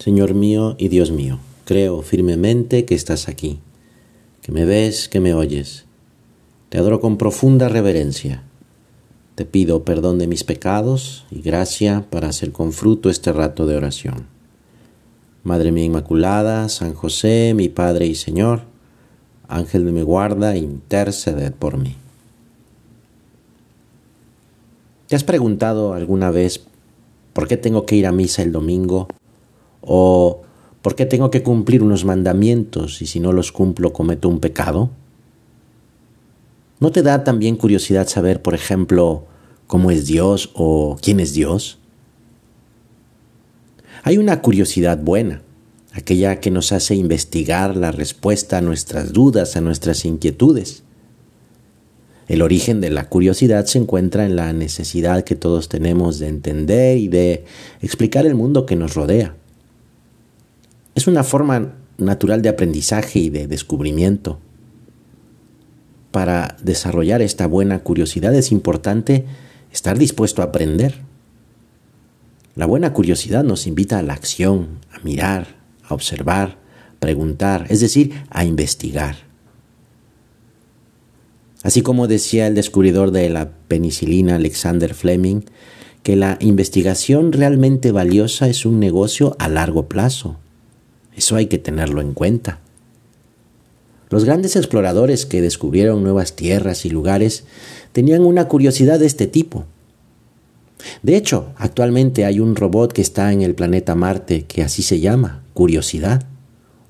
Señor mío y Dios mío, creo firmemente que estás aquí, que me ves, que me oyes. Te adoro con profunda reverencia. Te pido perdón de mis pecados y gracia para hacer con fruto este rato de oración. Madre mía Inmaculada, San José, mi Padre y Señor, Ángel de mi guarda, interceded por mí. ¿Te has preguntado alguna vez por qué tengo que ir a misa el domingo? ¿O por qué tengo que cumplir unos mandamientos y si no los cumplo cometo un pecado? ¿No te da también curiosidad saber, por ejemplo, cómo es Dios o quién es Dios? Hay una curiosidad buena, aquella que nos hace investigar la respuesta a nuestras dudas, a nuestras inquietudes. El origen de la curiosidad se encuentra en la necesidad que todos tenemos de entender y de explicar el mundo que nos rodea. Es una forma natural de aprendizaje y de descubrimiento. Para desarrollar esta buena curiosidad es importante estar dispuesto a aprender. La buena curiosidad nos invita a la acción, a mirar, a observar, preguntar, es decir, a investigar. Así como decía el descubridor de la penicilina Alexander Fleming, que la investigación realmente valiosa es un negocio a largo plazo. Eso hay que tenerlo en cuenta. Los grandes exploradores que descubrieron nuevas tierras y lugares tenían una curiosidad de este tipo. De hecho, actualmente hay un robot que está en el planeta Marte que así se llama, Curiosidad,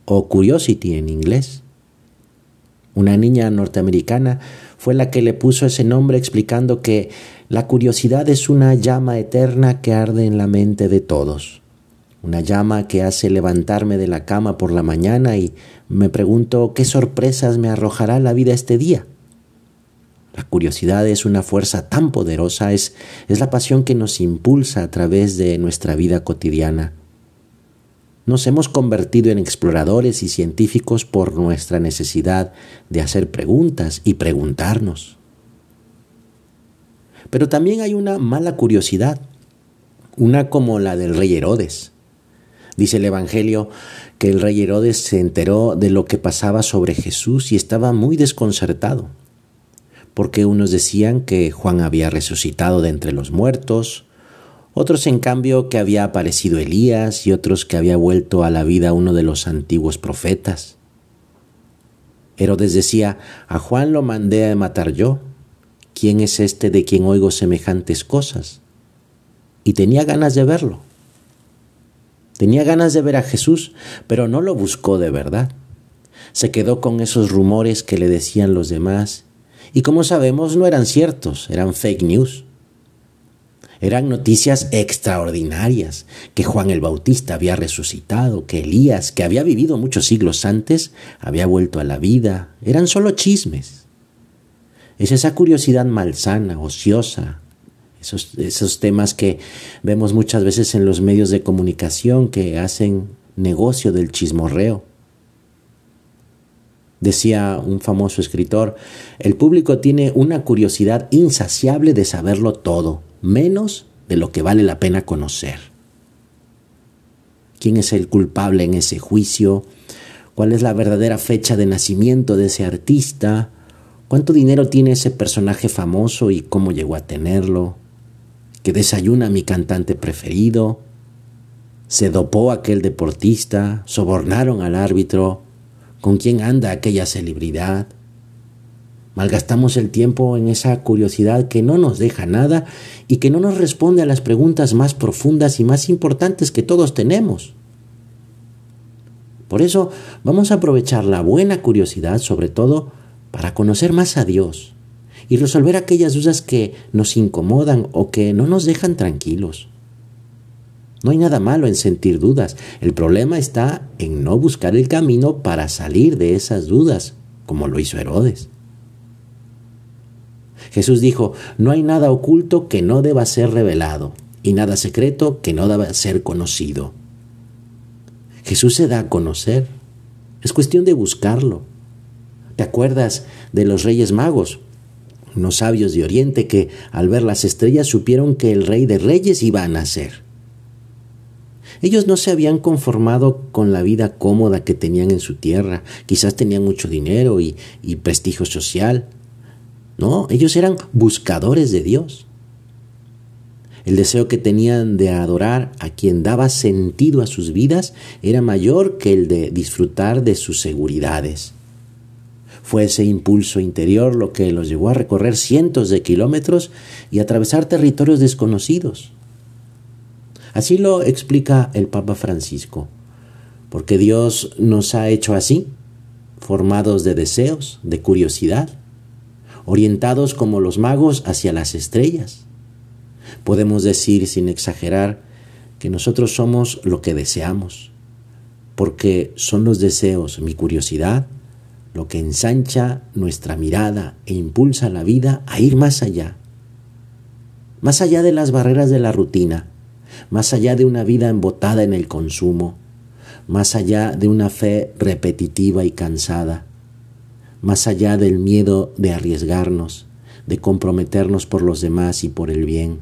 o Curiosity en inglés. Una niña norteamericana fue la que le puso ese nombre explicando que la curiosidad es una llama eterna que arde en la mente de todos. Una llama que hace levantarme de la cama por la mañana y me pregunto qué sorpresas me arrojará la vida este día. La curiosidad es una fuerza tan poderosa, es, es la pasión que nos impulsa a través de nuestra vida cotidiana. Nos hemos convertido en exploradores y científicos por nuestra necesidad de hacer preguntas y preguntarnos. Pero también hay una mala curiosidad, una como la del rey Herodes. Dice el Evangelio que el rey Herodes se enteró de lo que pasaba sobre Jesús y estaba muy desconcertado, porque unos decían que Juan había resucitado de entre los muertos, otros en cambio que había aparecido Elías y otros que había vuelto a la vida uno de los antiguos profetas. Herodes decía, a Juan lo mandé a matar yo. ¿Quién es este de quien oigo semejantes cosas? Y tenía ganas de verlo. Tenía ganas de ver a Jesús, pero no lo buscó de verdad. Se quedó con esos rumores que le decían los demás, y como sabemos no eran ciertos, eran fake news. Eran noticias extraordinarias, que Juan el Bautista había resucitado, que Elías, que había vivido muchos siglos antes, había vuelto a la vida. Eran solo chismes. Es esa curiosidad malsana, ociosa, esos, esos temas que vemos muchas veces en los medios de comunicación que hacen negocio del chismorreo. Decía un famoso escritor, el público tiene una curiosidad insaciable de saberlo todo, menos de lo que vale la pena conocer. ¿Quién es el culpable en ese juicio? ¿Cuál es la verdadera fecha de nacimiento de ese artista? ¿Cuánto dinero tiene ese personaje famoso y cómo llegó a tenerlo? ¿Qué desayuna mi cantante preferido? ¿Se dopó aquel deportista? ¿Sobornaron al árbitro? ¿Con quién anda aquella celebridad? Malgastamos el tiempo en esa curiosidad que no nos deja nada y que no nos responde a las preguntas más profundas y más importantes que todos tenemos. Por eso vamos a aprovechar la buena curiosidad sobre todo para conocer más a Dios y resolver aquellas dudas que nos incomodan o que no nos dejan tranquilos. No hay nada malo en sentir dudas, el problema está en no buscar el camino para salir de esas dudas, como lo hizo Herodes. Jesús dijo, no hay nada oculto que no deba ser revelado y nada secreto que no deba ser conocido. Jesús se da a conocer. Es cuestión de buscarlo. ¿Te acuerdas de los reyes magos? Unos sabios de Oriente que al ver las estrellas supieron que el rey de reyes iba a nacer. Ellos no se habían conformado con la vida cómoda que tenían en su tierra. Quizás tenían mucho dinero y, y prestigio social. No, ellos eran buscadores de Dios. El deseo que tenían de adorar a quien daba sentido a sus vidas era mayor que el de disfrutar de sus seguridades. Fue ese impulso interior lo que los llevó a recorrer cientos de kilómetros y atravesar territorios desconocidos. Así lo explica el Papa Francisco, porque Dios nos ha hecho así, formados de deseos, de curiosidad, orientados como los magos hacia las estrellas. Podemos decir sin exagerar que nosotros somos lo que deseamos, porque son los deseos, mi curiosidad, lo que ensancha nuestra mirada e impulsa la vida a ir más allá, más allá de las barreras de la rutina, más allá de una vida embotada en el consumo, más allá de una fe repetitiva y cansada, más allá del miedo de arriesgarnos, de comprometernos por los demás y por el bien.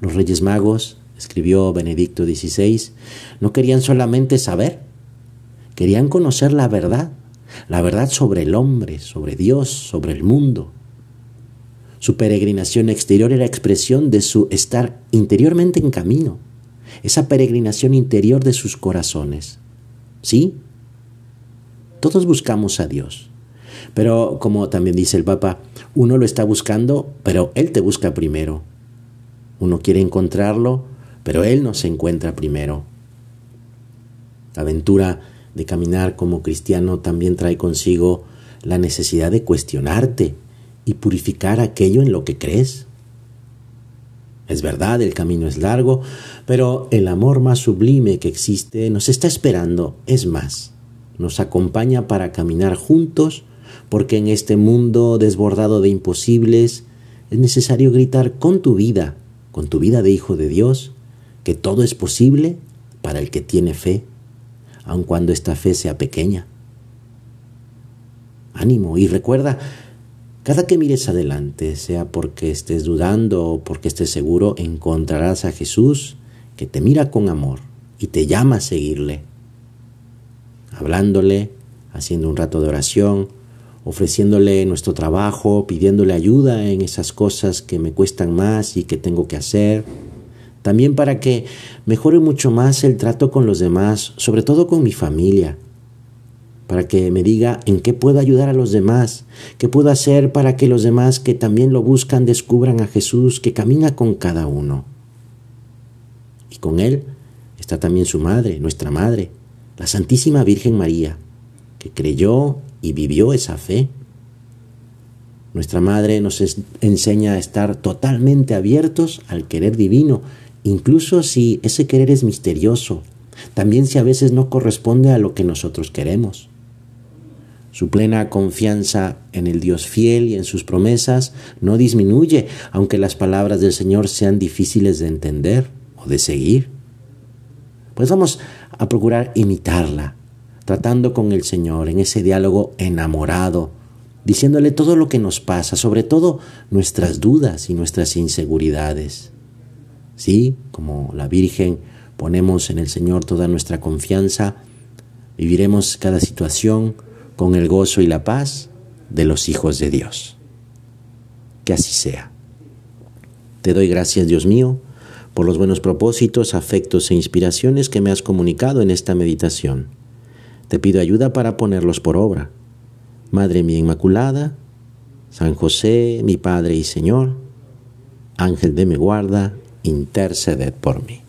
Los Reyes Magos, escribió Benedicto XVI, no querían solamente saber, Querían conocer la verdad, la verdad sobre el hombre, sobre Dios, sobre el mundo. Su peregrinación exterior era expresión de su estar interiormente en camino, esa peregrinación interior de sus corazones. ¿Sí? Todos buscamos a Dios. Pero como también dice el Papa, uno lo está buscando, pero Él te busca primero. Uno quiere encontrarlo, pero Él no se encuentra primero. La aventura de caminar como cristiano también trae consigo la necesidad de cuestionarte y purificar aquello en lo que crees. Es verdad, el camino es largo, pero el amor más sublime que existe nos está esperando, es más, nos acompaña para caminar juntos, porque en este mundo desbordado de imposibles es necesario gritar con tu vida, con tu vida de hijo de Dios, que todo es posible para el que tiene fe aun cuando esta fe sea pequeña. Ánimo y recuerda, cada que mires adelante, sea porque estés dudando o porque estés seguro, encontrarás a Jesús que te mira con amor y te llama a seguirle, hablándole, haciendo un rato de oración, ofreciéndole nuestro trabajo, pidiéndole ayuda en esas cosas que me cuestan más y que tengo que hacer, también para que mejore mucho más el trato con los demás, sobre todo con mi familia, para que me diga en qué puedo ayudar a los demás, qué puedo hacer para que los demás que también lo buscan descubran a Jesús que camina con cada uno. Y con él está también su madre, nuestra madre, la Santísima Virgen María, que creyó y vivió esa fe. Nuestra madre nos enseña a estar totalmente abiertos al querer divino incluso si ese querer es misterioso, también si a veces no corresponde a lo que nosotros queremos. Su plena confianza en el Dios fiel y en sus promesas no disminuye, aunque las palabras del Señor sean difíciles de entender o de seguir. Pues vamos a procurar imitarla, tratando con el Señor en ese diálogo enamorado, diciéndole todo lo que nos pasa, sobre todo nuestras dudas y nuestras inseguridades. Sí, como la Virgen, ponemos en el Señor toda nuestra confianza, viviremos cada situación con el gozo y la paz de los hijos de Dios. Que así sea. Te doy gracias, Dios mío, por los buenos propósitos, afectos e inspiraciones que me has comunicado en esta meditación. Te pido ayuda para ponerlos por obra. Madre mía Inmaculada, San José, mi Padre y Señor, Ángel de mi guarda, interceded por mí.